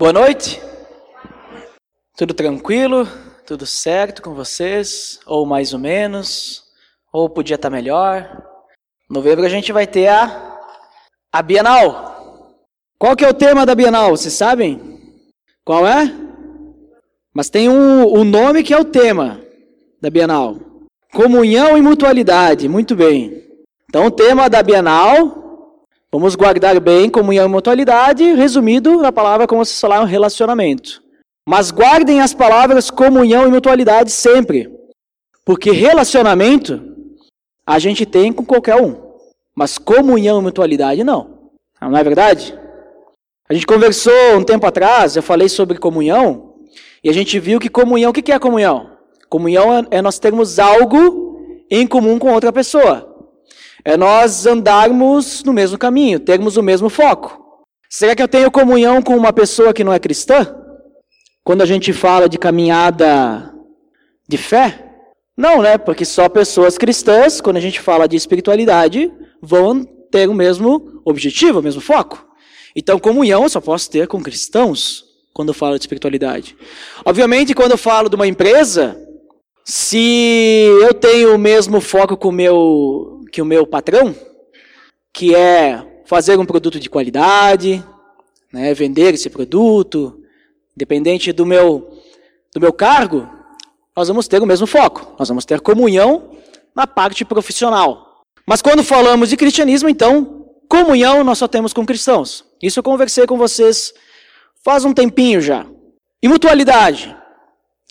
Boa noite. Tudo tranquilo? Tudo certo com vocês? Ou mais ou menos? Ou podia estar melhor? Em novembro a gente vai ter a, a Bienal. Qual que é o tema da Bienal? Vocês sabem? Qual é? Mas tem um, um nome que é o tema da Bienal. Comunhão e mutualidade. Muito bem. Então o tema da Bienal, vamos guardar bem comunhão e mutualidade, resumido na palavra como se falar um relacionamento. Mas guardem as palavras comunhão e mutualidade sempre. Porque relacionamento a gente tem com qualquer um. Mas comunhão e mutualidade não. Não é verdade? A gente conversou um tempo atrás, eu falei sobre comunhão, e a gente viu que comunhão, o que é comunhão? Comunhão é, é nós termos algo em comum com outra pessoa. É nós andarmos no mesmo caminho, termos o mesmo foco. Será que eu tenho comunhão com uma pessoa que não é cristã? Quando a gente fala de caminhada de fé? Não, né? Porque só pessoas cristãs, quando a gente fala de espiritualidade, vão ter o mesmo objetivo, o mesmo foco. Então, comunhão eu só posso ter com cristãos quando eu falo de espiritualidade. Obviamente, quando eu falo de uma empresa, se eu tenho o mesmo foco com o meu, que o meu patrão, que é fazer um produto de qualidade, né, vender esse produto, Independente do meu, do meu cargo, nós vamos ter o mesmo foco. Nós vamos ter comunhão na parte profissional. Mas quando falamos de cristianismo, então, comunhão nós só temos com cristãos. Isso eu conversei com vocês faz um tempinho já. E mutualidade?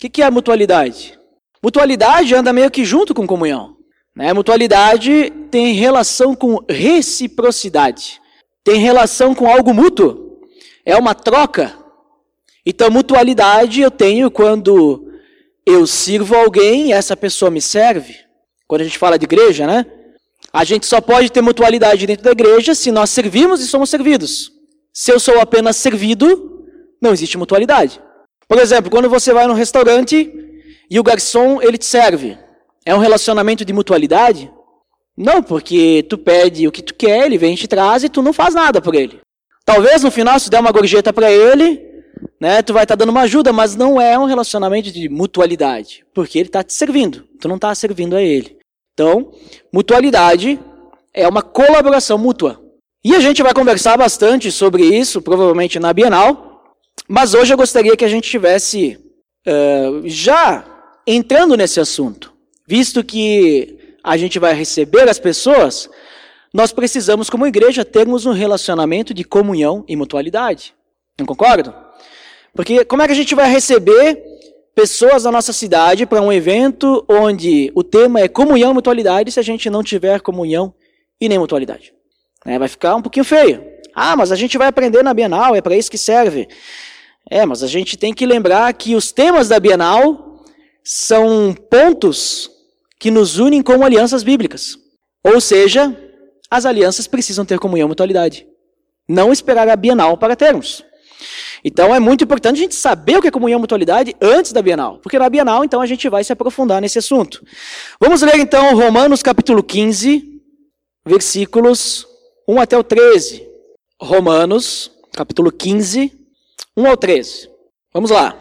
O que é mutualidade? Mutualidade anda meio que junto com comunhão. Né? Mutualidade tem relação com reciprocidade. Tem relação com algo mútuo. É uma troca. Então, mutualidade eu tenho quando eu sirvo alguém e essa pessoa me serve. Quando a gente fala de igreja, né? A gente só pode ter mutualidade dentro da igreja se nós servimos e somos servidos. Se eu sou apenas servido, não existe mutualidade. Por exemplo, quando você vai num restaurante e o garçom ele te serve, é um relacionamento de mutualidade? Não, porque tu pede o que tu quer, ele vem e te traz e tu não faz nada por ele. Talvez no final, se der uma gorjeta para ele, né? Tu vai estar tá dando uma ajuda, mas não é um relacionamento de mutualidade, porque ele está te servindo, tu não está servindo a ele. Então, mutualidade é uma colaboração mútua. E a gente vai conversar bastante sobre isso, provavelmente na Bienal, mas hoje eu gostaria que a gente tivesse uh, já entrando nesse assunto, visto que a gente vai receber as pessoas, nós precisamos, como igreja, termos um relacionamento de comunhão e mutualidade. Não concordo? Porque como é que a gente vai receber pessoas da nossa cidade para um evento onde o tema é comunhão e mutualidade se a gente não tiver comunhão e nem mutualidade? É, vai ficar um pouquinho feio. Ah, mas a gente vai aprender na Bienal, é para isso que serve. É, mas a gente tem que lembrar que os temas da Bienal são pontos que nos unem como alianças bíblicas. Ou seja, as alianças precisam ter comunhão e mutualidade. Não esperar a Bienal para termos. Então é muito importante a gente saber o que é comunhão e mutualidade antes da Bienal, porque na Bienal então a gente vai se aprofundar nesse assunto. Vamos ler então Romanos capítulo 15, versículos 1 até o 13. Romanos capítulo 15, 1 ao 13. Vamos lá.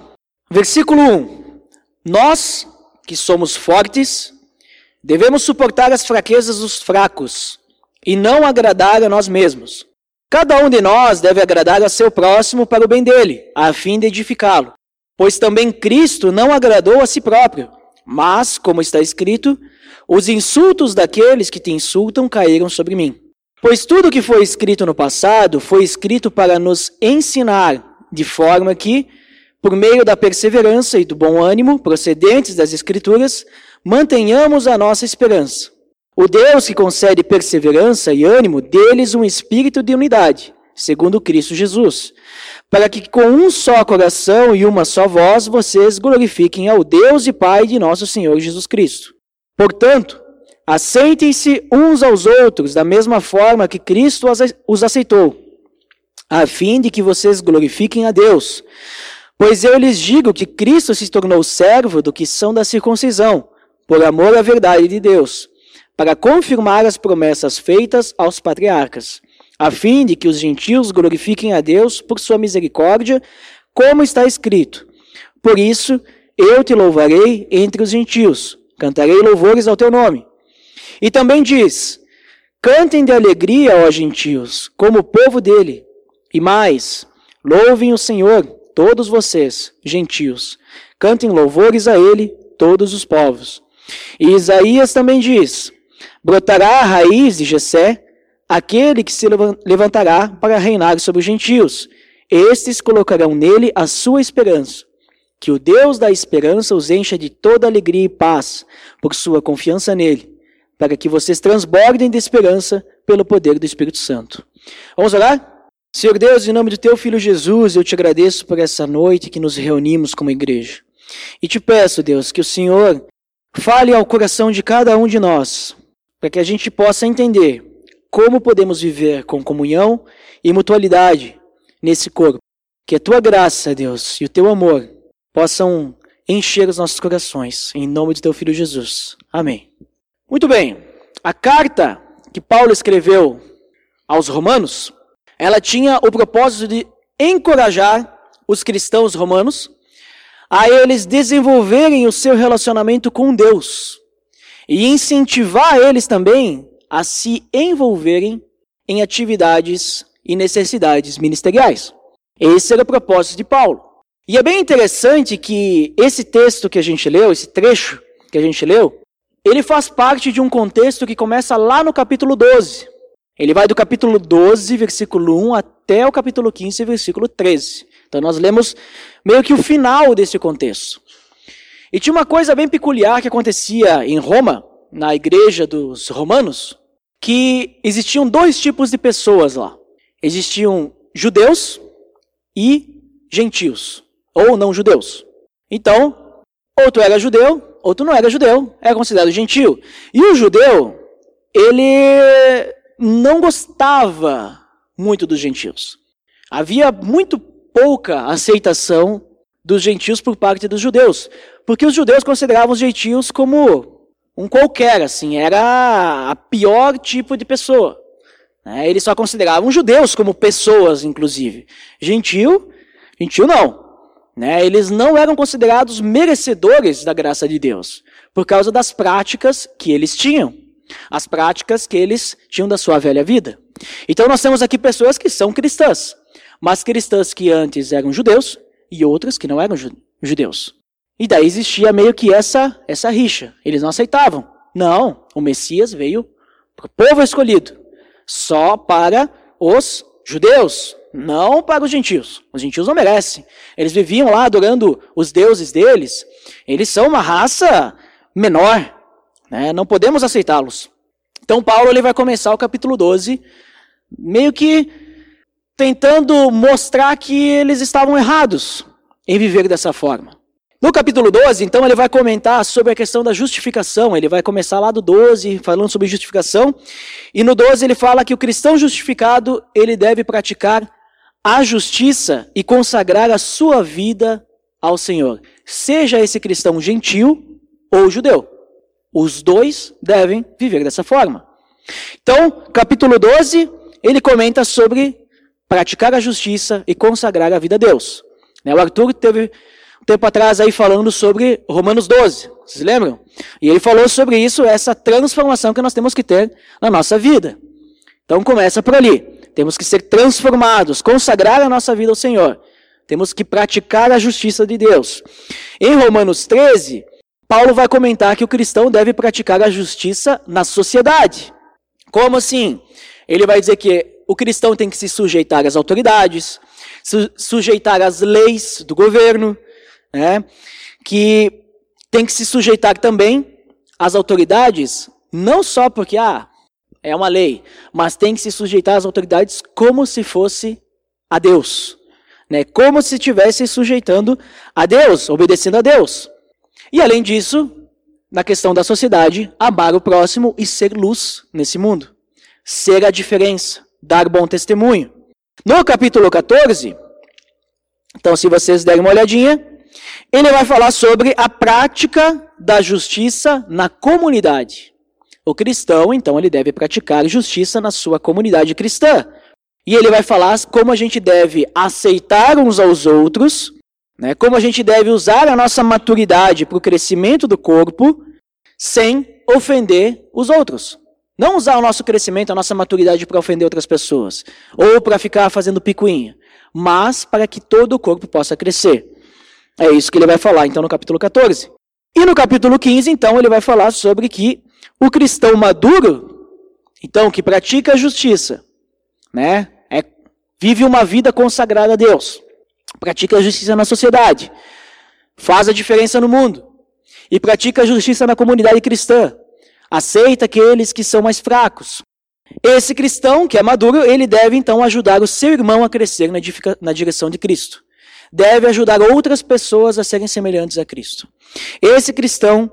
Versículo 1. Nós, que somos fortes, devemos suportar as fraquezas dos fracos e não agradar a nós mesmos. Cada um de nós deve agradar a seu próximo para o bem dele, a fim de edificá-lo. Pois também Cristo não agradou a si próprio, mas, como está escrito, os insultos daqueles que te insultam caíram sobre mim. Pois tudo que foi escrito no passado foi escrito para nos ensinar, de forma que, por meio da perseverança e do bom ânimo procedentes das Escrituras, mantenhamos a nossa esperança. O Deus que concede perseverança e ânimo, deles um espírito de unidade, segundo Cristo Jesus, para que com um só coração e uma só voz vocês glorifiquem ao Deus e Pai de nosso Senhor Jesus Cristo. Portanto, aceitem-se uns aos outros da mesma forma que Cristo os aceitou, a fim de que vocês glorifiquem a Deus. Pois eu lhes digo que Cristo se tornou servo do que são da circuncisão, por amor à verdade de Deus para confirmar as promessas feitas aos patriarcas, a fim de que os gentios glorifiquem a Deus por sua misericórdia, como está escrito: Por isso eu te louvarei entre os gentios, cantarei louvores ao teu nome. E também diz: Cantem de alegria, ó gentios, como o povo dele. E mais, louvem o Senhor, todos vocês, gentios. Cantem louvores a ele, todos os povos. E Isaías também diz: Brotará a raiz de Jessé, aquele que se levantará para reinar sobre os gentios. Estes colocarão nele a sua esperança. Que o Deus da esperança os encha de toda alegria e paz, por sua confiança nele, para que vocês transbordem de esperança pelo poder do Espírito Santo. Vamos orar? Senhor Deus, em nome do teu filho Jesus, eu te agradeço por essa noite que nos reunimos como igreja. E te peço, Deus, que o Senhor fale ao coração de cada um de nós, para que a gente possa entender como podemos viver com comunhão e mutualidade nesse corpo. Que a tua graça, Deus, e o teu amor possam encher os nossos corações, em nome de teu filho Jesus. Amém. Muito bem. A carta que Paulo escreveu aos romanos, ela tinha o propósito de encorajar os cristãos romanos a eles desenvolverem o seu relacionamento com Deus e incentivar eles também a se envolverem em atividades e necessidades ministeriais. Esse era o propósito de Paulo. E é bem interessante que esse texto que a gente leu, esse trecho que a gente leu, ele faz parte de um contexto que começa lá no capítulo 12. Ele vai do capítulo 12, versículo 1, até o capítulo 15, versículo 13. Então nós lemos meio que o final desse contexto. E tinha uma coisa bem peculiar que acontecia em Roma, na igreja dos romanos, que existiam dois tipos de pessoas lá. Existiam judeus e gentios, ou não judeus. Então, ou tu era judeu, ou tu não era judeu, era considerado gentio. E o judeu, ele não gostava muito dos gentios. Havia muito pouca aceitação dos gentios por parte dos judeus, porque os judeus consideravam os gentios como um qualquer, assim, era a pior tipo de pessoa. Né? Eles só consideravam judeus como pessoas, inclusive. Gentio, gentio não. Né? Eles não eram considerados merecedores da graça de Deus, por causa das práticas que eles tinham, as práticas que eles tinham da sua velha vida. Então nós temos aqui pessoas que são cristãs, mas cristãs que antes eram judeus e outras que não eram judeus. E daí existia meio que essa, essa rixa. Eles não aceitavam. Não, o Messias veio para o povo escolhido, só para os judeus, não para os gentios. Os gentios não merecem. Eles viviam lá adorando os deuses deles. Eles são uma raça menor. Né? Não podemos aceitá-los. Então Paulo ele vai começar o capítulo 12 meio que tentando mostrar que eles estavam errados em viver dessa forma. No capítulo 12, então, ele vai comentar sobre a questão da justificação. Ele vai começar lá do 12, falando sobre justificação. E no 12 ele fala que o cristão justificado, ele deve praticar a justiça e consagrar a sua vida ao Senhor. Seja esse cristão gentil ou judeu. Os dois devem viver dessa forma. Então, capítulo 12, ele comenta sobre praticar a justiça e consagrar a vida a Deus. Né, o Arthur teve um tempo atrás aí falando sobre Romanos 12, vocês lembram? E ele falou sobre isso, essa transformação que nós temos que ter na nossa vida. Então começa por ali. Temos que ser transformados, consagrar a nossa vida ao Senhor. Temos que praticar a justiça de Deus. Em Romanos 13, Paulo vai comentar que o cristão deve praticar a justiça na sociedade. Como assim? Ele vai dizer que o cristão tem que se sujeitar às autoridades, su sujeitar às leis do governo, né? que tem que se sujeitar também às autoridades, não só porque ah, é uma lei, mas tem que se sujeitar às autoridades como se fosse a Deus, né? como se estivesse sujeitando a Deus, obedecendo a Deus. E além disso, na questão da sociedade, amar o próximo e ser luz nesse mundo, ser a diferença dar bom testemunho. No capítulo 14, então se vocês derem uma olhadinha, ele vai falar sobre a prática da justiça na comunidade. O cristão, então, ele deve praticar justiça na sua comunidade cristã. E ele vai falar como a gente deve aceitar uns aos outros, né? como a gente deve usar a nossa maturidade para o crescimento do corpo, sem ofender os outros. Não usar o nosso crescimento, a nossa maturidade para ofender outras pessoas, ou para ficar fazendo picuinha, mas para que todo o corpo possa crescer. É isso que ele vai falar então no capítulo 14. E no capítulo 15, então, ele vai falar sobre que o cristão maduro, então, que pratica a justiça, né, é, vive uma vida consagrada a Deus, pratica a justiça na sociedade, faz a diferença no mundo e pratica a justiça na comunidade cristã, aceita aqueles que são mais fracos. Esse cristão que é maduro, ele deve então ajudar o seu irmão a crescer na, na direção de Cristo. Deve ajudar outras pessoas a serem semelhantes a Cristo. Esse cristão,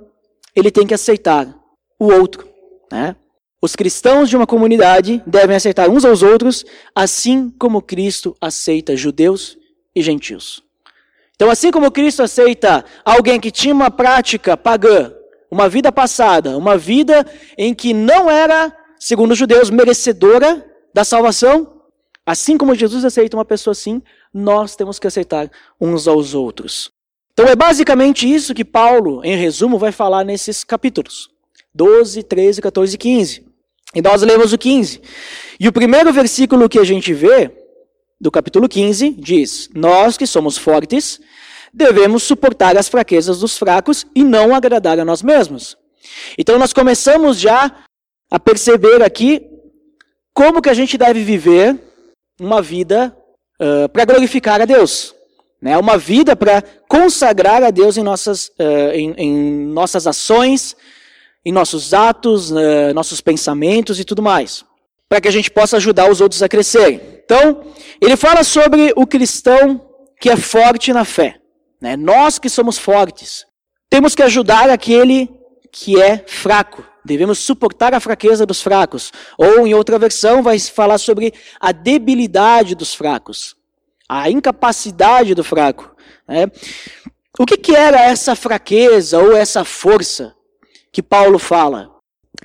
ele tem que aceitar o outro. Né? Os cristãos de uma comunidade devem aceitar uns aos outros, assim como Cristo aceita judeus e gentios. Então, assim como Cristo aceita alguém que tinha uma prática pagã, uma vida passada, uma vida em que não era, segundo os judeus, merecedora da salvação, assim como Jesus aceita uma pessoa assim, nós temos que aceitar uns aos outros. Então é basicamente isso que Paulo, em resumo, vai falar nesses capítulos 12, 13, 14 e 15. E nós lemos o 15. E o primeiro versículo que a gente vê, do capítulo 15, diz: Nós que somos fortes, devemos suportar as fraquezas dos fracos e não agradar a nós mesmos. Então nós começamos já a perceber aqui como que a gente deve viver uma vida uh, para glorificar a Deus. Né? Uma vida para consagrar a Deus em nossas, uh, em, em, nossas ações, em nossos atos, uh, nossos pensamentos e tudo mais. Para que a gente possa ajudar os outros a crescerem. Então, ele fala sobre o cristão que é forte na fé. Né? Nós que somos fortes, temos que ajudar aquele que é fraco. Devemos suportar a fraqueza dos fracos. Ou, em outra versão, vai falar sobre a debilidade dos fracos, a incapacidade do fraco. Né? O que, que era essa fraqueza ou essa força que Paulo fala?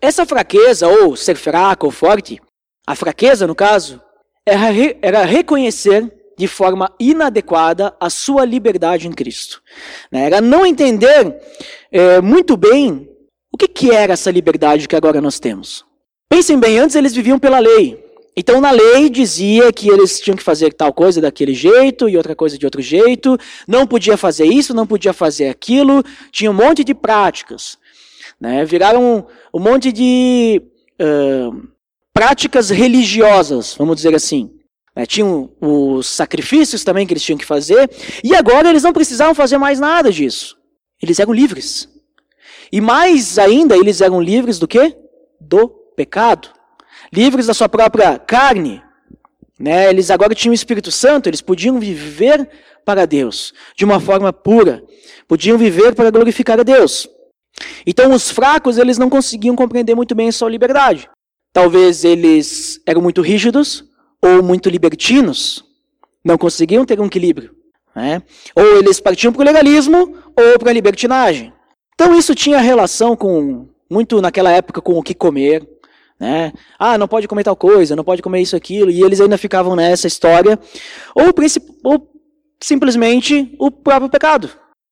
Essa fraqueza, ou ser fraco ou forte, a fraqueza, no caso, era, era reconhecer de forma inadequada a sua liberdade em Cristo. Né? Era não entender é, muito bem o que, que era essa liberdade que agora nós temos. Pensem bem, antes eles viviam pela lei. Então, na lei dizia que eles tinham que fazer tal coisa daquele jeito e outra coisa de outro jeito, não podia fazer isso, não podia fazer aquilo, tinha um monte de práticas. Né? Viraram um, monte de uh, práticas religiosas, vamos dizer assim. É, tinham os sacrifícios também que eles tinham que fazer, e agora eles não precisavam fazer mais nada disso. Eles eram livres. E mais ainda, eles eram livres do que? Do pecado. Livres da sua própria carne. Né? Eles agora tinham o Espírito Santo, eles podiam viver para Deus de uma forma pura. Podiam viver para glorificar a Deus. Então os fracos, eles não conseguiam compreender muito bem a sua liberdade. Talvez eles eram muito rígidos, ou muito libertinos, não conseguiam ter um equilíbrio. Né? Ou eles partiam para o legalismo ou para a libertinagem. Então isso tinha relação com, muito naquela época, com o que comer. Né? Ah, não pode comer tal coisa, não pode comer isso, aquilo, e eles ainda ficavam nessa história. Ou, ou simplesmente o próprio pecado.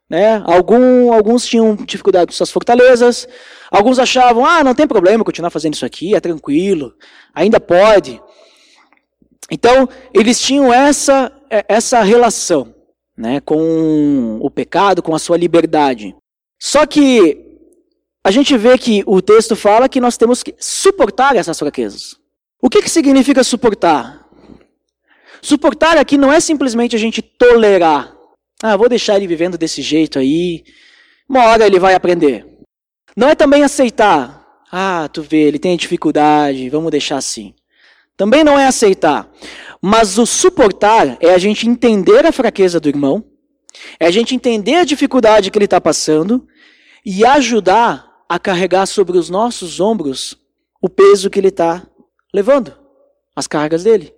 Né? Algum, alguns tinham dificuldade com suas fortalezas, alguns achavam, ah, não tem problema continuar fazendo isso aqui, é tranquilo, ainda pode. Então, eles tinham essa, é, essa relação né, com o pecado, com a sua liberdade. Só que a gente vê que o texto fala que nós temos que suportar essas fraquezas. O que, que significa suportar? Suportar aqui não é simplesmente a gente tolerar. Ah, vou deixar ele vivendo desse jeito aí, uma hora ele vai aprender. Não é também aceitar. Ah, tu vê, ele tem dificuldade, vamos deixar assim. Também não é aceitar. Mas o suportar é a gente entender a fraqueza do irmão, é a gente entender a dificuldade que ele está passando e ajudar a carregar sobre os nossos ombros o peso que ele está levando, as cargas dele.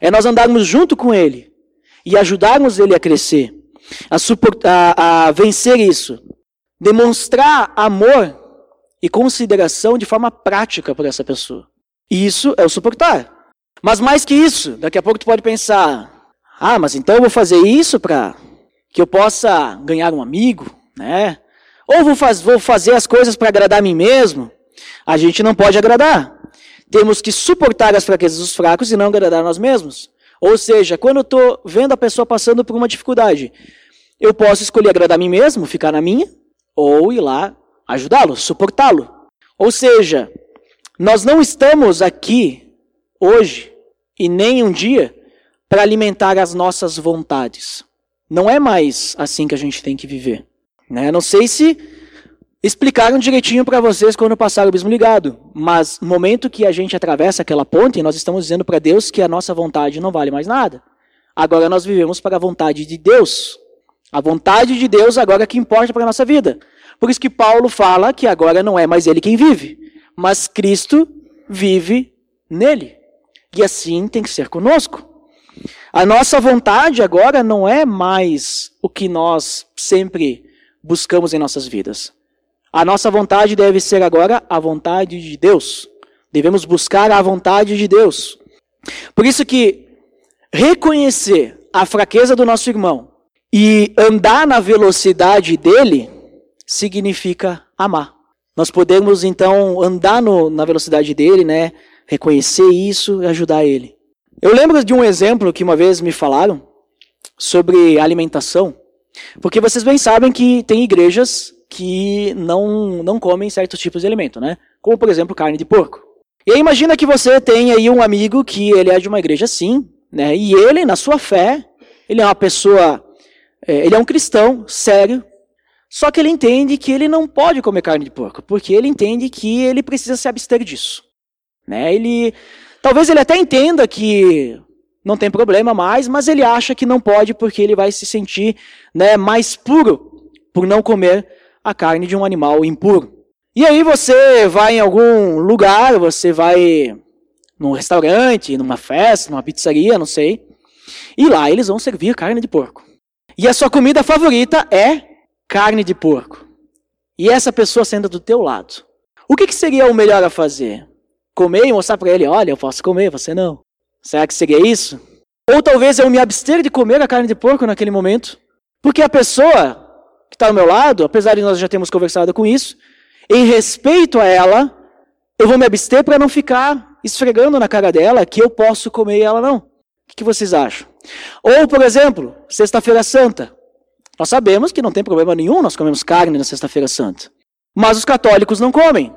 É nós andarmos junto com ele e ajudarmos ele a crescer, a, suportar, a vencer isso, demonstrar amor e consideração de forma prática para essa pessoa. Isso é o suportar. Mas mais que isso, daqui a pouco tu pode pensar: ah, mas então eu vou fazer isso para que eu possa ganhar um amigo, né? Ou vou, faz, vou fazer as coisas para agradar a mim mesmo? A gente não pode agradar. Temos que suportar as fraquezas dos fracos e não agradar nós mesmos. Ou seja, quando eu estou vendo a pessoa passando por uma dificuldade, eu posso escolher agradar a mim mesmo, ficar na minha, ou ir lá ajudá-lo, suportá-lo. Ou seja, nós não estamos aqui hoje e nem um dia para alimentar as nossas vontades. Não é mais assim que a gente tem que viver. Né? Não sei se explicaram direitinho para vocês quando passaram o bismo ligado, mas no momento que a gente atravessa aquela ponte, nós estamos dizendo para Deus que a nossa vontade não vale mais nada. Agora nós vivemos para a vontade de Deus. A vontade de Deus agora é que importa para a nossa vida. Por isso que Paulo fala que agora não é mais ele quem vive, mas Cristo vive nele. E assim tem que ser conosco. A nossa vontade agora não é mais o que nós sempre buscamos em nossas vidas. A nossa vontade deve ser agora a vontade de Deus. Devemos buscar a vontade de Deus. Por isso que reconhecer a fraqueza do nosso irmão e andar na velocidade dele significa amar. Nós podemos então andar no, na velocidade dele, né? Reconhecer isso e ajudar ele. Eu lembro de um exemplo que uma vez me falaram sobre alimentação, porque vocês bem sabem que tem igrejas que não, não comem certos tipos de alimento, né? Como, por exemplo, carne de porco. E aí imagina que você tem aí um amigo que ele é de uma igreja assim, né? E ele, na sua fé, ele é uma pessoa, é, ele é um cristão sério, só que ele entende que ele não pode comer carne de porco, porque ele entende que ele precisa se abster disso. Né? Ele, talvez ele até entenda que não tem problema mais, mas ele acha que não pode porque ele vai se sentir né, mais puro por não comer a carne de um animal impuro. E aí você vai em algum lugar, você vai num restaurante, numa festa, numa pizzaria, não sei, e lá eles vão servir carne de porco. E a sua comida favorita é carne de porco. E essa pessoa senta do teu lado. O que, que seria o melhor a fazer? Comer e mostrar para ele, olha, eu posso comer, você não. Será que seria isso? Ou talvez eu me abster de comer a carne de porco naquele momento, porque a pessoa que está ao meu lado, apesar de nós já termos conversado com isso, em respeito a ela, eu vou me abster para não ficar esfregando na cara dela que eu posso comer e ela não. O que vocês acham? Ou, por exemplo, Sexta-feira Santa. Nós sabemos que não tem problema nenhum nós comemos carne na Sexta-feira Santa. Mas os católicos não comem.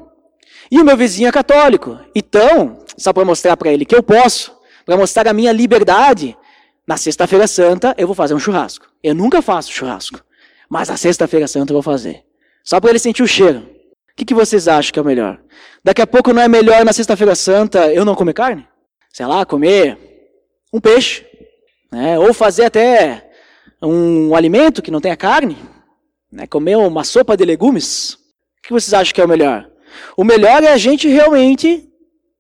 E o meu vizinho é católico. Então, só para mostrar para ele que eu posso, para mostrar a minha liberdade, na Sexta-feira Santa eu vou fazer um churrasco. Eu nunca faço churrasco. Mas na Sexta-feira Santa eu vou fazer. Só para ele sentir o cheiro. O que, que vocês acham que é o melhor? Daqui a pouco não é melhor na Sexta-feira Santa eu não comer carne? Sei lá, comer um peixe. Né? Ou fazer até um alimento que não tenha carne, né, comer uma sopa de legumes, o que vocês acham que é o melhor? O melhor é a gente realmente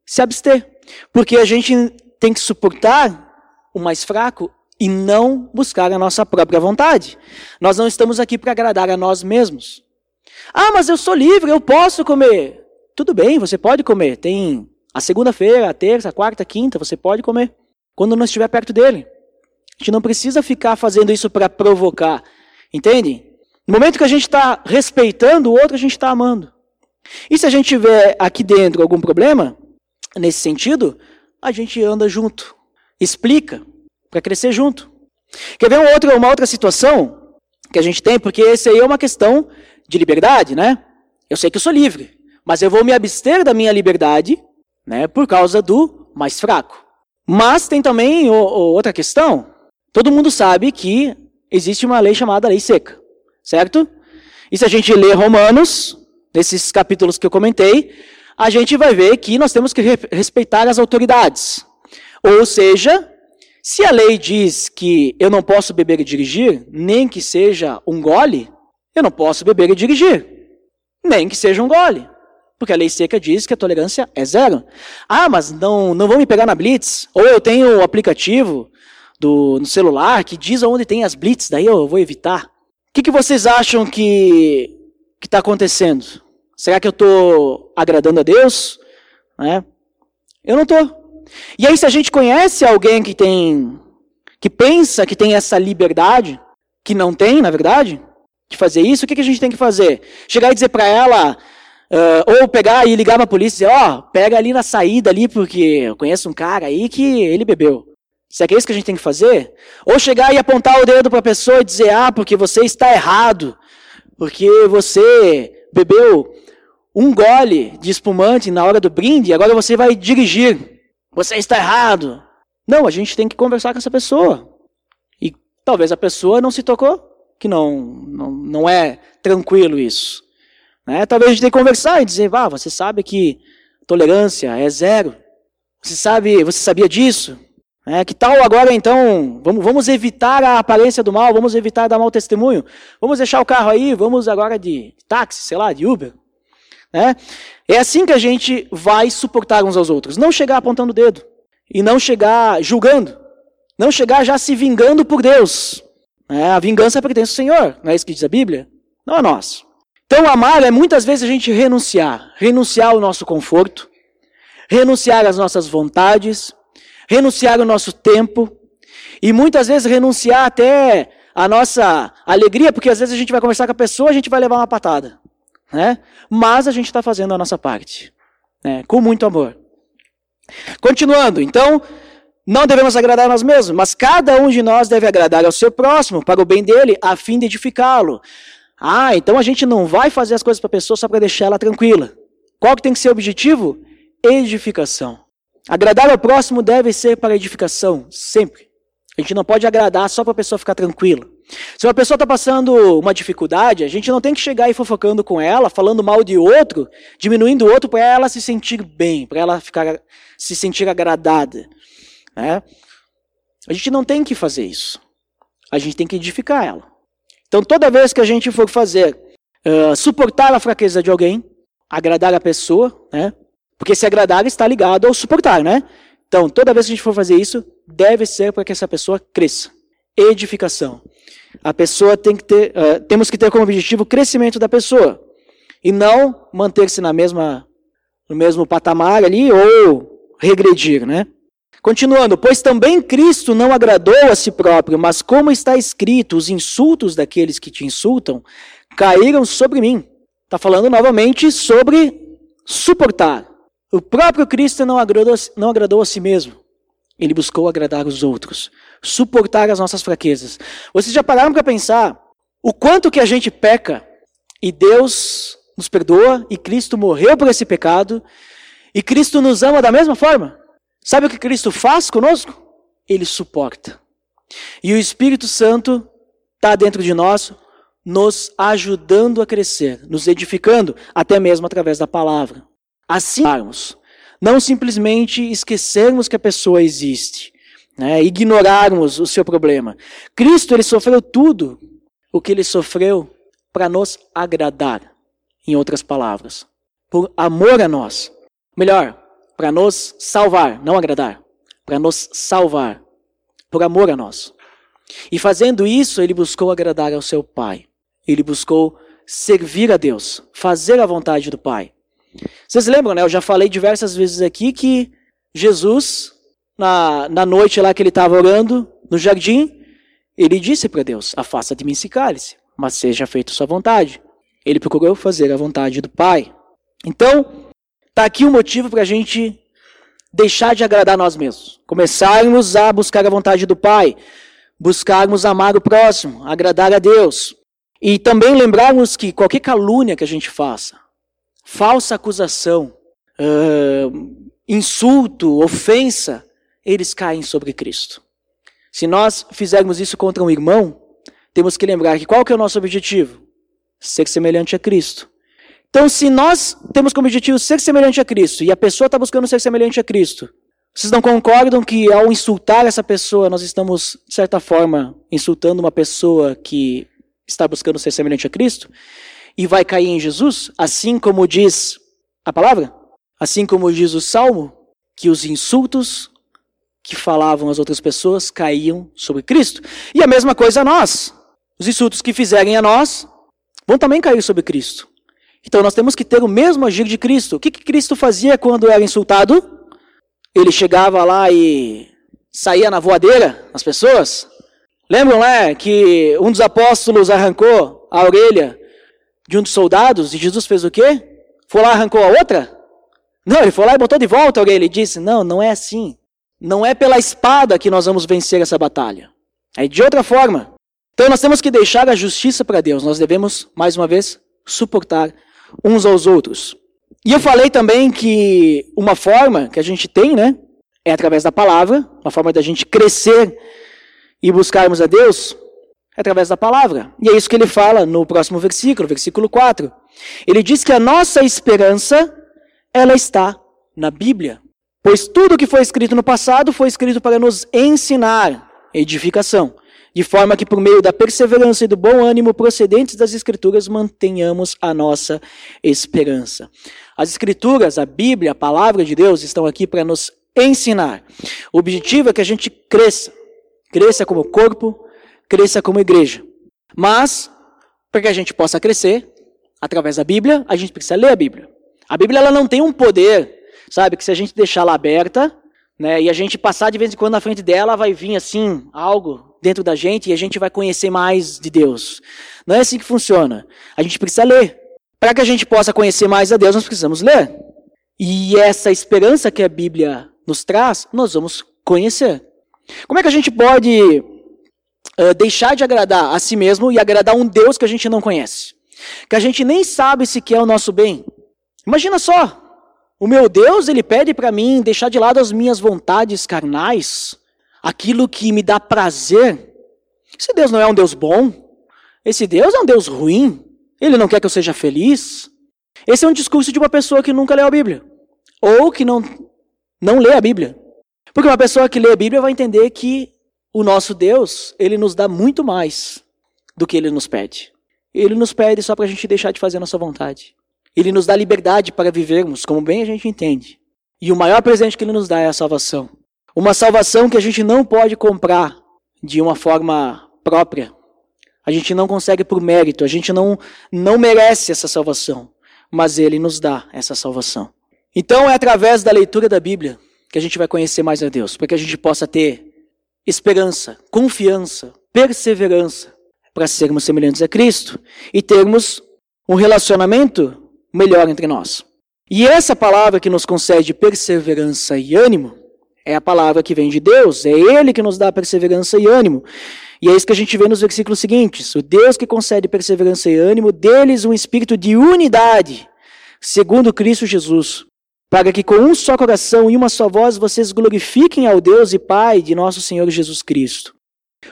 se abster, porque a gente tem que suportar o mais fraco e não buscar a nossa própria vontade. Nós não estamos aqui para agradar a nós mesmos. Ah, mas eu sou livre, eu posso comer. Tudo bem, você pode comer. Tem a segunda-feira, a terça, a quarta, a quinta, você pode comer. Quando não estiver perto dele. A gente não precisa ficar fazendo isso para provocar. Entende? No momento que a gente está respeitando o outro, a gente está amando. E se a gente tiver aqui dentro algum problema, nesse sentido, a gente anda junto. Explica, para crescer junto. Quer ver um outro, uma outra situação que a gente tem? Porque esse aí é uma questão de liberdade, né? Eu sei que eu sou livre, mas eu vou me abster da minha liberdade né, por causa do mais fraco. Mas tem também o, o, outra questão, Todo mundo sabe que existe uma lei chamada lei seca, certo? E se a gente ler Romanos, nesses capítulos que eu comentei, a gente vai ver que nós temos que respeitar as autoridades. Ou seja, se a lei diz que eu não posso beber e dirigir, nem que seja um gole, eu não posso beber e dirigir, nem que seja um gole. Porque a lei seca diz que a tolerância é zero. Ah, mas não, não vão me pegar na blitz. Ou eu tenho o aplicativo do, no celular que diz onde tem as blitz, daí eu vou evitar. O que, que vocês acham que está acontecendo? Será que eu estou agradando a Deus? Né? Eu não estou. E aí, se a gente conhece alguém que tem, que pensa que tem essa liberdade, que não tem, na verdade, de fazer isso, o que, que a gente tem que fazer? Chegar e dizer para ela, uh, ou pegar e ligar para a polícia e dizer, ó, oh, pega ali na saída ali, porque eu conheço um cara aí que ele bebeu. Será que é isso que a gente tem que fazer? Ou chegar e apontar o dedo para a pessoa e dizer, ah, porque você está errado, porque você bebeu um gole de espumante na hora do brinde, agora você vai dirigir. Você está errado. Não, a gente tem que conversar com essa pessoa. E talvez a pessoa não se tocou, que não, não, não é tranquilo isso. Né? Talvez a gente tenha que conversar e dizer, ah, você sabe que tolerância é zero. Você sabe, você sabia disso? É, que tal agora então, vamos, vamos evitar a aparência do mal, vamos evitar dar mau testemunho, vamos deixar o carro aí, vamos agora de táxi, sei lá, de Uber. É, é assim que a gente vai suportar uns aos outros. Não chegar apontando o dedo, e não chegar julgando, não chegar já se vingando por Deus. É, a vingança pertence ao Senhor, não é isso que diz a Bíblia? Não é nós. Então, amar é muitas vezes a gente renunciar, renunciar ao nosso conforto, renunciar às nossas vontades, renunciar o nosso tempo e muitas vezes renunciar até a nossa alegria, porque às vezes a gente vai conversar com a pessoa, a gente vai levar uma patada, né? Mas a gente está fazendo a nossa parte, né? com muito amor. Continuando, então, não devemos agradar a nós mesmos, mas cada um de nós deve agradar ao seu próximo, para o bem dele, a fim de edificá-lo. Ah, então a gente não vai fazer as coisas para a pessoa só para deixar ela tranquila. Qual que tem que ser o objetivo? Edificação. Agradar ao próximo deve ser para edificação, sempre. A gente não pode agradar só para a pessoa ficar tranquila. Se uma pessoa está passando uma dificuldade, a gente não tem que chegar aí fofocando com ela, falando mal de outro, diminuindo o outro para ela se sentir bem, para ela ficar se sentir agradada. Né? A gente não tem que fazer isso. A gente tem que edificar ela. Então, toda vez que a gente for fazer, uh, suportar a fraqueza de alguém, agradar a pessoa, né? Porque se agradar está ligado ao suportar, né? Então, toda vez que a gente for fazer isso, deve ser para que essa pessoa cresça. Edificação. A pessoa tem que ter, uh, temos que ter como objetivo o crescimento da pessoa e não manter-se na mesma, no mesmo patamar ali ou regredir, né? Continuando, pois também Cristo não agradou a si próprio, mas como está escrito, os insultos daqueles que te insultam caíram sobre mim. Está falando novamente sobre suportar. O próprio Cristo não agradou, não agradou a si mesmo. Ele buscou agradar os outros, suportar as nossas fraquezas. Vocês já pararam para pensar o quanto que a gente peca e Deus nos perdoa e Cristo morreu por esse pecado e Cristo nos ama da mesma forma? Sabe o que Cristo faz conosco? Ele suporta. E o Espírito Santo está dentro de nós, nos ajudando a crescer, nos edificando, até mesmo através da palavra. Assim, não simplesmente esquecermos que a pessoa existe, né, ignorarmos o seu problema. Cristo ele sofreu tudo o que ele sofreu para nos agradar, em outras palavras, por amor a nós. Melhor, para nos salvar, não agradar, para nos salvar, por amor a nós. E fazendo isso, ele buscou agradar ao seu Pai. Ele buscou servir a Deus, fazer a vontade do Pai. Vocês lembram, né? Eu já falei diversas vezes aqui que Jesus, na, na noite lá que ele estava orando no jardim, ele disse para Deus: Afasta de mim esse cálice, mas seja feita sua vontade. Ele procurou fazer a vontade do Pai. Então, está aqui o um motivo para a gente deixar de agradar nós mesmos. Começarmos a buscar a vontade do Pai, buscarmos amar o próximo, agradar a Deus. E também lembrarmos que qualquer calúnia que a gente faça, falsa acusação, uh, insulto, ofensa, eles caem sobre Cristo. Se nós fizermos isso contra um irmão, temos que lembrar que qual que é o nosso objetivo? Ser semelhante a Cristo. Então, se nós temos como objetivo ser semelhante a Cristo e a pessoa está buscando ser semelhante a Cristo, vocês não concordam que ao insultar essa pessoa, nós estamos, de certa forma, insultando uma pessoa que está buscando ser semelhante a Cristo? E vai cair em Jesus, assim como diz a palavra, assim como diz o salmo, que os insultos que falavam as outras pessoas caíam sobre Cristo. E a mesma coisa a nós. Os insultos que fizerem a nós vão também cair sobre Cristo. Então nós temos que ter o mesmo agir de Cristo. O que, que Cristo fazia quando era insultado? ele chegava lá e saía na voadeira as pessoas? Lembram, né, que um dos apóstolos arrancou a orelha de um dos soldados e Jesus fez o quê? Foi lá e arrancou a outra? Não, ele foi lá e botou de volta a orelha e disse: Não, não é assim. Não é pela espada que nós vamos vencer essa batalha. É de outra forma. Então nós temos que deixar a justiça para Deus. Nós devemos, mais uma vez, suportar uns aos outros. E eu falei também que uma forma que a gente tem, né, é através da palavra, uma forma da gente crescer e buscarmos a Deus através da palavra. E é isso que ele fala no próximo versículo, versículo 4. Ele diz que a nossa esperança, ela está na Bíblia. Pois tudo que foi escrito no passado foi escrito para nos ensinar edificação, de forma que por meio da perseverança e do bom ânimo procedentes das Escrituras mantenhamos a nossa esperança. As Escrituras, a Bíblia, a palavra de Deus estão aqui para nos ensinar. O objetivo é que a gente cresça, cresça como corpo, cresça como igreja. Mas, para que a gente possa crescer, através da Bíblia, a gente precisa ler a Bíblia. A Bíblia ela não tem um poder, sabe, que se a gente deixar ela aberta, né, e a gente passar de vez em quando na frente dela, vai vir assim, algo dentro da gente e a gente vai conhecer mais de Deus. Não é assim que funciona. A gente precisa ler. Para que a gente possa conhecer mais a Deus, nós precisamos ler. E essa esperança que a Bíblia nos traz, nós vamos conhecer. Como é que a gente pode uh, deixar de agradar a si mesmo e agradar um Deus que a gente não conhece? Que a gente nem sabe se quer o nosso bem. Imagina só, o meu Deus, ele pede para mim deixar de lado as minhas vontades carnais, aquilo que me dá prazer. Esse Deus não é um Deus bom. Esse Deus é um Deus ruim. Ele não quer que eu seja feliz. Esse é um discurso de uma pessoa que nunca leu a Bíblia. Ou que não, não lê a Bíblia. Porque uma pessoa que lê a Bíblia vai entender que o nosso Deus, ele nos dá muito mais do que ele nos pede. Ele nos pede só para a gente deixar de fazer a nossa vontade. Ele nos dá liberdade para vivermos como bem a gente entende. E o maior presente que ele nos dá é a salvação. Uma salvação que a gente não pode comprar de uma forma própria. A gente não consegue por mérito, a gente não, não merece essa salvação, mas ele nos dá essa salvação. Então é através da leitura da Bíblia que a gente vai conhecer mais a Deus, para que a gente possa ter esperança, confiança, perseverança para sermos semelhantes a Cristo e termos um relacionamento melhor entre nós. E essa palavra que nos concede perseverança e ânimo é a palavra que vem de Deus, é Ele que nos dá perseverança e ânimo. E é isso que a gente vê nos versículos seguintes. O Deus que concede perseverança e ânimo, deles um espírito de unidade, segundo Cristo Jesus, para que com um só coração e uma só voz vocês glorifiquem ao Deus e Pai de nosso Senhor Jesus Cristo.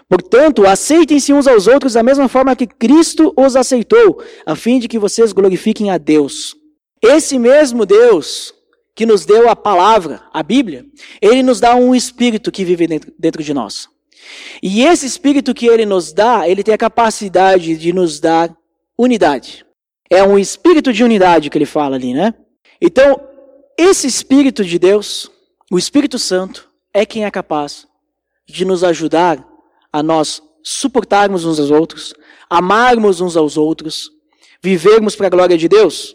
Portanto, aceitem-se uns aos outros da mesma forma que Cristo os aceitou, a fim de que vocês glorifiquem a Deus. Esse mesmo Deus que nos deu a palavra, a Bíblia, ele nos dá um espírito que vive dentro, dentro de nós. E esse espírito que ele nos dá, ele tem a capacidade de nos dar unidade. É um espírito de unidade que ele fala ali, né? Então, esse espírito de Deus, o Espírito Santo, é quem é capaz de nos ajudar a nós suportarmos uns aos outros, amarmos uns aos outros, vivermos para a glória de Deus,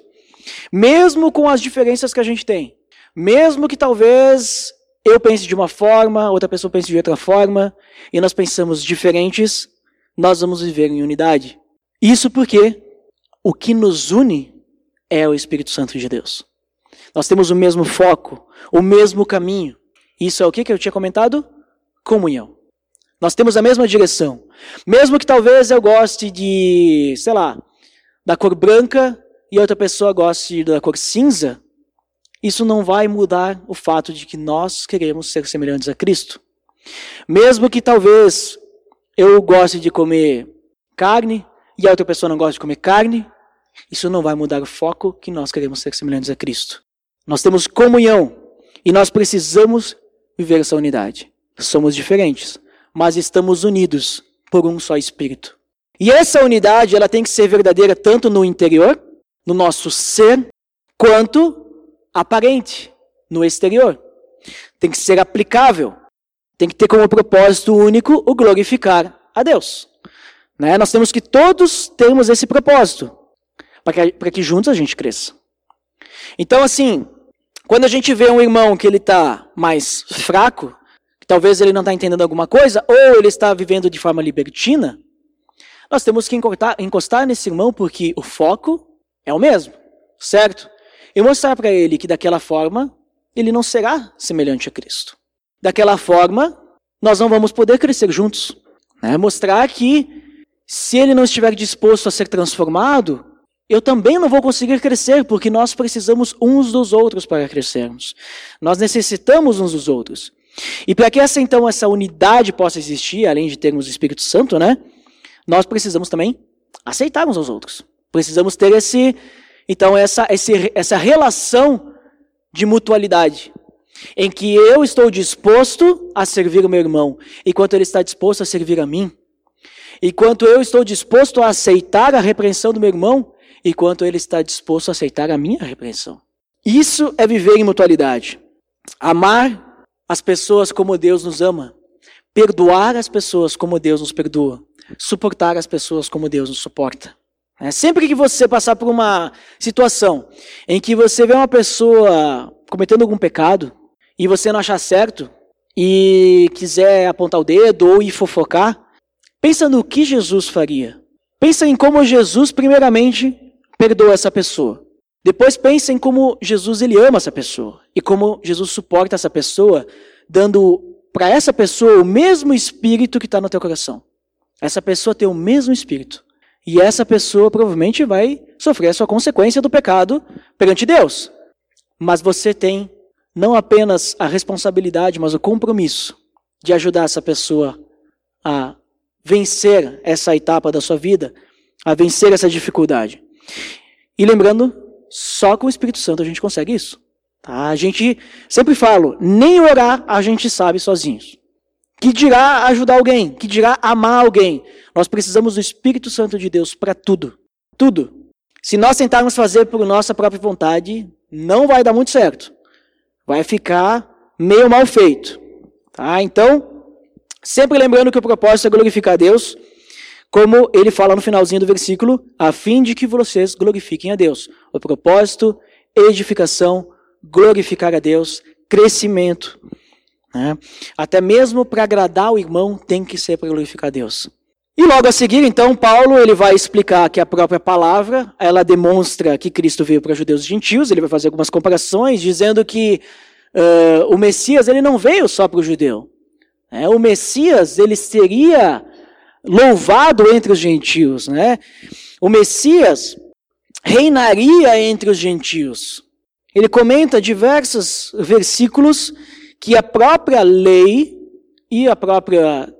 mesmo com as diferenças que a gente tem, mesmo que talvez eu pense de uma forma, outra pessoa pense de outra forma, e nós pensamos diferentes, nós vamos viver em unidade. Isso porque o que nos une é o Espírito Santo de Deus. Nós temos o mesmo foco, o mesmo caminho. Isso é o que, eu tinha comentado? Comunhão. Nós temos a mesma direção. Mesmo que talvez eu goste de, sei lá, da cor branca e outra pessoa goste da cor cinza, isso não vai mudar o fato de que nós queremos ser semelhantes a Cristo. Mesmo que talvez eu goste de comer carne e a outra pessoa não goste de comer carne, isso não vai mudar o foco que nós queremos ser semelhantes a Cristo. Nós temos comunhão e nós precisamos viver essa unidade. Somos diferentes, mas estamos unidos por um só Espírito. E essa unidade, ela tem que ser verdadeira tanto no interior, no nosso ser, quanto aparente, no exterior. Tem que ser aplicável. Tem que ter como propósito único o glorificar a Deus. Né? Nós temos que todos termos esse propósito, para que, para que juntos a gente cresça. Então, assim, Quando a gente vê um irmão que ele está mais fraco, que talvez ele não está entendendo alguma coisa, ou ele está vivendo de forma libertina, nós temos que encostar, encostar nesse irmão porque o foco é o mesmo, certo? E mostrar para ele que daquela forma ele não será semelhante a Cristo. Daquela forma, nós não vamos poder crescer juntos. Né? Mostrar que se ele não estiver disposto a ser transformado, eu também não vou conseguir crescer, porque nós precisamos uns dos outros para crescermos. Nós necessitamos uns dos outros. E para que essa então essa unidade possa existir, além de termos o Espírito Santo, né? Nós precisamos também aceitar uns aos outros. Precisamos ter esse então essa esse, essa relação de mutualidade, em que eu estou disposto a servir o meu irmão, enquanto ele está disposto a servir a mim. Enquanto eu estou disposto a aceitar a repreensão do meu irmão, enquanto ele está disposto a aceitar a minha repreensão. Isso é viver em mutualidade. Amar as pessoas como Deus nos ama. Perdoar as pessoas como Deus nos perdoa. Suportar as pessoas como Deus nos suporta. É, sempre que você passar por uma situação em que você vê uma pessoa cometendo algum pecado e você não achar certo e quiser apontar o dedo ou ir fofocar, pensa no que Jesus faria. Pensa em como Jesus, primeiramente, perdoa essa pessoa. Depois pensa em como Jesus ele ama essa pessoa e como Jesus suporta essa pessoa, dando para essa pessoa o mesmo espírito que está no teu coração. Essa pessoa tem o mesmo espírito. E essa pessoa provavelmente vai sofrer a sua consequência do pecado perante Deus. Mas você tem não apenas a responsabilidade, mas o compromisso de ajudar essa pessoa a vencer essa etapa da sua vida, a vencer essa dificuldade. E lembrando, só com o Espírito Santo a gente consegue isso. Tá? A gente sempre falo, nem orar a gente sabe sozinhos. Que dirá ajudar alguém, que dirá amar alguém. Nós precisamos do Espírito Santo de Deus para tudo. Tudo. Se nós tentarmos fazer por nossa própria vontade, não vai dar muito certo. Vai ficar meio mal feito. Tá? Então, sempre lembrando que o propósito é glorificar Deus, como ele fala no finalzinho do versículo, a fim de que vocês glorifiquem a Deus. O propósito, edificação, glorificar a Deus, crescimento. Né? Até mesmo para agradar o irmão tem que ser para glorificar a Deus. E logo a seguir, então, Paulo ele vai explicar que a própria palavra ela demonstra que Cristo veio para judeus e gentios. Ele vai fazer algumas comparações, dizendo que uh, o Messias ele não veio só para o judeu. Né? O Messias ele seria louvado entre os gentios, né? O Messias reinaria entre os gentios. Ele comenta diversos versículos que a própria lei e a própria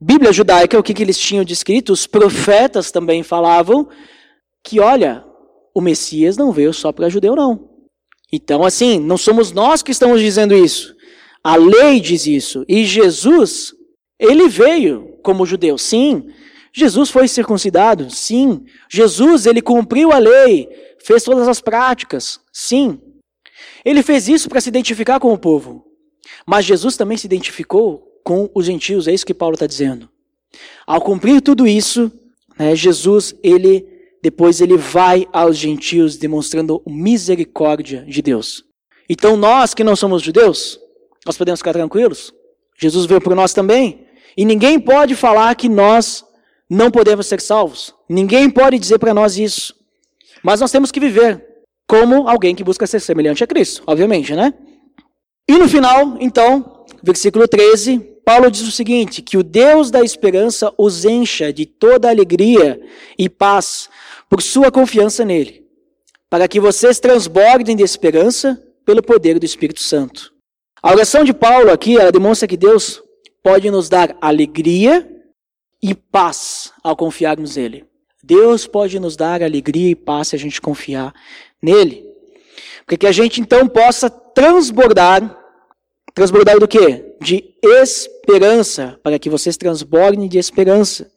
Bíblia judaica, o que, que eles tinham descrito, os profetas também falavam que, olha, o Messias não veio só para judeu, não. Então, assim, não somos nós que estamos dizendo isso. A lei diz isso. E Jesus, ele veio como judeu, sim. Jesus foi circuncidado, sim. Jesus, ele cumpriu a lei, fez todas as práticas, sim. Ele fez isso para se identificar com o povo. Mas Jesus também se identificou com os gentios, é isso que Paulo está dizendo. Ao cumprir tudo isso, né, Jesus, ele depois ele vai aos gentios demonstrando misericórdia de Deus. Então nós que não somos judeus, nós podemos ficar tranquilos. Jesus veio por nós também. E ninguém pode falar que nós não podemos ser salvos. Ninguém pode dizer para nós isso. Mas nós temos que viver como alguém que busca ser semelhante a Cristo, obviamente, né? E no final, então, versículo 13, Paulo diz o seguinte: que o Deus da esperança os encha de toda alegria e paz por sua confiança nele, para que vocês transbordem de esperança pelo poder do Espírito Santo. A oração de Paulo aqui, ela demonstra que Deus pode nos dar alegria e paz ao confiarmos nele. Deus pode nos dar alegria e paz se a gente confiar nele. Para que a gente então possa transbordar, transbordar do quê? De esperança, para que vocês transbordem de esperança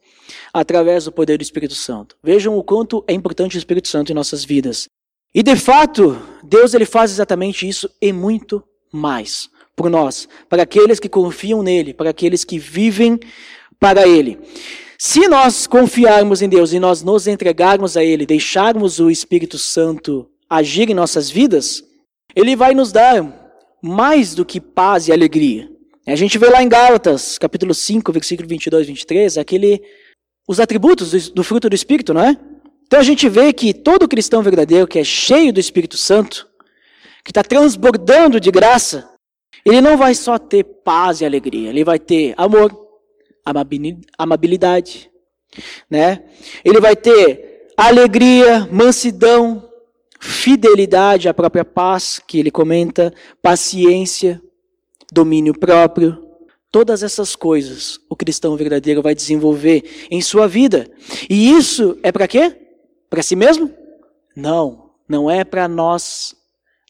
através do poder do Espírito Santo. Vejam o quanto é importante o Espírito Santo em nossas vidas. E de fato, Deus ele faz exatamente isso e muito mais por nós, para aqueles que confiam nele, para aqueles que vivem para ele. Se nós confiarmos em Deus e nós nos entregarmos a ele, deixarmos o Espírito Santo agir em nossas vidas, ele vai nos dar mais do que paz e alegria. A gente vê lá em Gálatas, capítulo 5, versículo 22 e 23, aquele, os atributos do, do fruto do Espírito, não é? Então a gente vê que todo cristão verdadeiro que é cheio do Espírito Santo, que está transbordando de graça, ele não vai só ter paz e alegria, ele vai ter amor, amabilidade, né? Ele vai ter alegria, mansidão, fidelidade à própria paz, que ele comenta, paciência, domínio próprio. Todas essas coisas o cristão verdadeiro vai desenvolver em sua vida. E isso é para quê? Para si mesmo? Não, não é para nós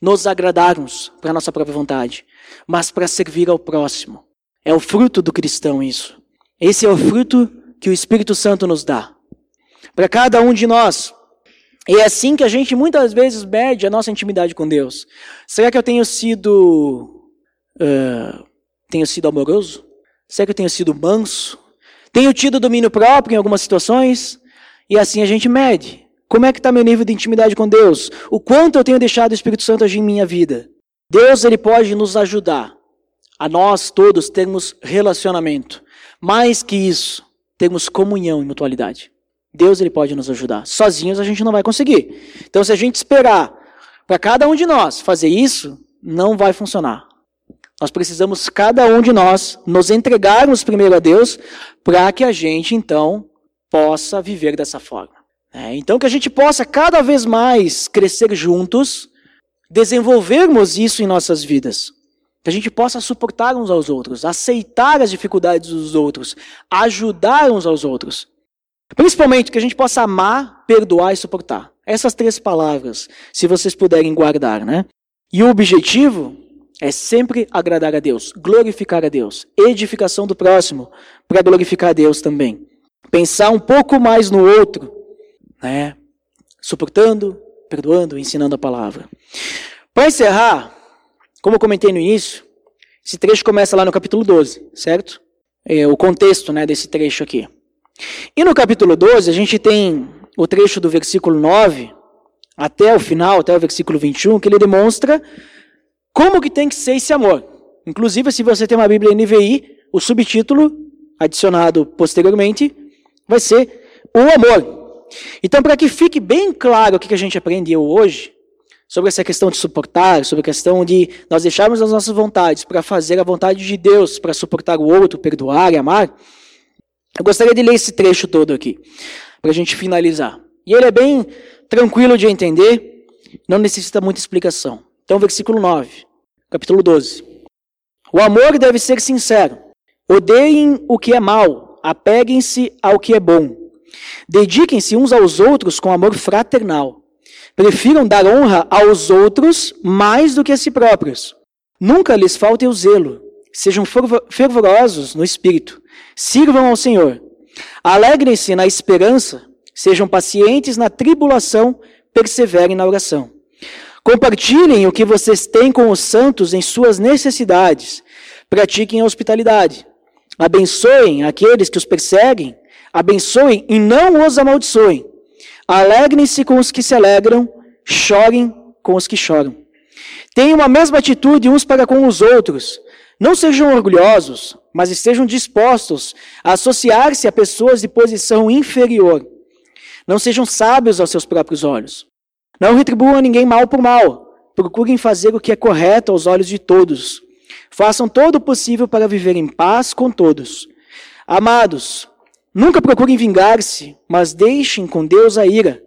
nos agradarmos, para nossa própria vontade, mas para servir ao próximo. É o fruto do cristão isso. Esse é o fruto que o Espírito Santo nos dá. Para cada um de nós. E é assim que a gente muitas vezes mede a nossa intimidade com Deus. Será que eu tenho sido uh, tenho sido amoroso? Será que eu tenho sido manso? Tenho tido domínio próprio em algumas situações? E assim a gente mede. Como é que está meu nível de intimidade com Deus? O quanto eu tenho deixado o Espírito Santo agir em minha vida? Deus ele pode nos ajudar a nós todos termos relacionamento. Mais que isso, termos comunhão e mutualidade. Deus ele pode nos ajudar. Sozinhos a gente não vai conseguir. Então se a gente esperar para cada um de nós fazer isso, não vai funcionar. Nós precisamos, cada um de nós, nos entregarmos primeiro a Deus para que a gente, então, possa viver dessa forma. É, então, que a gente possa cada vez mais crescer juntos, desenvolvermos isso em nossas vidas. Que a gente possa suportar uns aos outros, aceitar as dificuldades dos outros, ajudar uns aos outros. Principalmente que a gente possa amar, perdoar e suportar. Essas três palavras, se vocês puderem guardar, né? E o objetivo é sempre agradar a Deus, glorificar a Deus, edificação do próximo, para glorificar a Deus também. Pensar um pouco mais no outro, né? Suportando, perdoando, ensinando a palavra. Para encerrar, como eu comentei no início, esse trecho começa lá no capítulo 12, certo? É o contexto né, desse trecho aqui. E no capítulo 12, a gente tem o trecho do versículo 9 até o final, até o versículo 21, que ele demonstra como que tem que ser esse amor? Inclusive, se você tem uma Bíblia NVI, o subtítulo, adicionado posteriormente, vai ser o amor. Então, para que fique bem claro o que a gente aprendeu hoje, sobre essa questão de suportar, sobre a questão de nós deixarmos as nossas vontades para fazer a vontade de Deus, para suportar o outro, perdoar e amar, eu gostaria de ler esse trecho todo aqui, para a gente finalizar. E ele é bem tranquilo de entender, não necessita muita explicação. Então, versículo 9, capítulo 12. O amor deve ser sincero. Odeiem o que é mal, apeguem-se ao que é bom. Dediquem-se uns aos outros com amor fraternal. Prefiram dar honra aos outros mais do que a si próprios. Nunca lhes falte o zelo. Sejam fervorosos no espírito. Sirvam ao Senhor. Alegrem-se na esperança. Sejam pacientes na tribulação. Perseverem na oração. Compartilhem o que vocês têm com os santos em suas necessidades. Pratiquem a hospitalidade. Abençoem aqueles que os perseguem. Abençoem e não os amaldiçoem. Alegrem-se com os que se alegram. Chorem com os que choram. Tenham a mesma atitude uns para com os outros. Não sejam orgulhosos, mas estejam dispostos a associar-se a pessoas de posição inferior. Não sejam sábios aos seus próprios olhos. Não retribuam a ninguém mal por mal. Procurem fazer o que é correto aos olhos de todos. Façam todo o possível para viver em paz com todos. Amados, nunca procurem vingar-se, mas deixem com Deus a ira,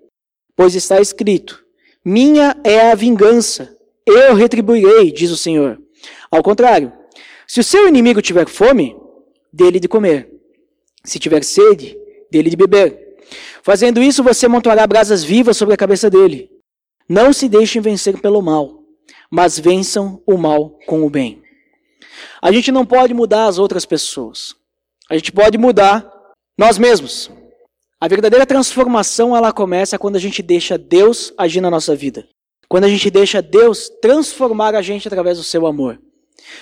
pois está escrito: Minha é a vingança, eu retribuirei, diz o Senhor. Ao contrário, se o seu inimigo tiver fome, dele de comer. Se tiver sede, dele de beber. Fazendo isso, você amontoará brasas vivas sobre a cabeça dele. Não se deixem vencer pelo mal, mas vençam o mal com o bem. A gente não pode mudar as outras pessoas. A gente pode mudar nós mesmos. A verdadeira transformação ela começa quando a gente deixa Deus agir na nossa vida. Quando a gente deixa Deus transformar a gente através do seu amor.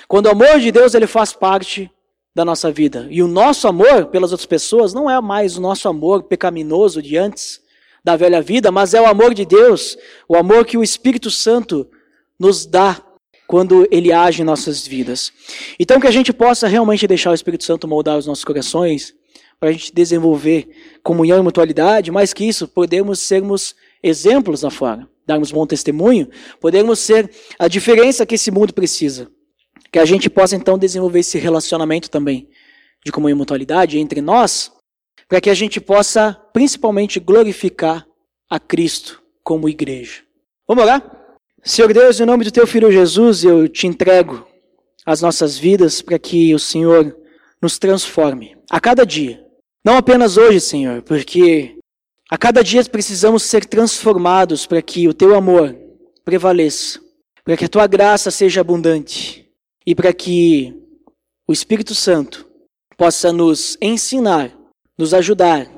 Quando o amor de Deus ele faz parte da nossa vida. E o nosso amor pelas outras pessoas não é mais o nosso amor pecaminoso de antes, da velha vida, mas é o amor de Deus, o amor que o Espírito Santo nos dá quando ele age em nossas vidas. Então que a gente possa realmente deixar o Espírito Santo moldar os nossos corações, para a gente desenvolver comunhão e mutualidade, mais que isso, podemos sermos exemplos lá fora, darmos bom testemunho, podemos ser a diferença que esse mundo precisa. Que a gente possa então desenvolver esse relacionamento também de comunhão e mutualidade entre nós, para que a gente possa principalmente glorificar a Cristo como igreja. Vamos orar? Senhor Deus, em nome do teu filho Jesus, eu te entrego as nossas vidas para que o Senhor nos transforme a cada dia. Não apenas hoje, Senhor, porque a cada dia precisamos ser transformados para que o teu amor prevaleça, para que a tua graça seja abundante e para que o Espírito Santo possa nos ensinar, nos ajudar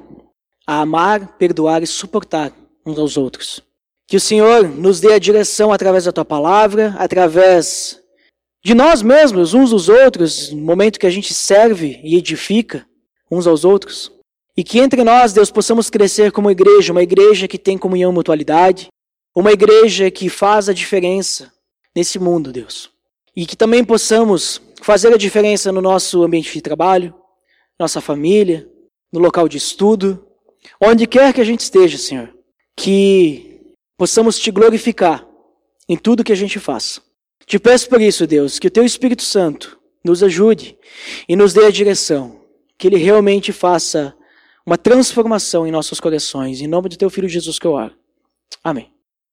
a amar, perdoar e suportar uns aos outros. Que o Senhor nos dê a direção através da tua palavra, através de nós mesmos, uns dos outros, no momento que a gente serve e edifica uns aos outros. E que entre nós, Deus, possamos crescer como igreja, uma igreja que tem comunhão e mutualidade, uma igreja que faz a diferença nesse mundo, Deus. E que também possamos fazer a diferença no nosso ambiente de trabalho, nossa família, no local de estudo, onde quer que a gente esteja, Senhor. Que possamos te glorificar em tudo que a gente faça. Te peço por isso, Deus, que o teu Espírito Santo nos ajude e nos dê a direção, que ele realmente faça uma transformação em nossos corações. Em nome do teu filho Jesus que eu oro. Amém.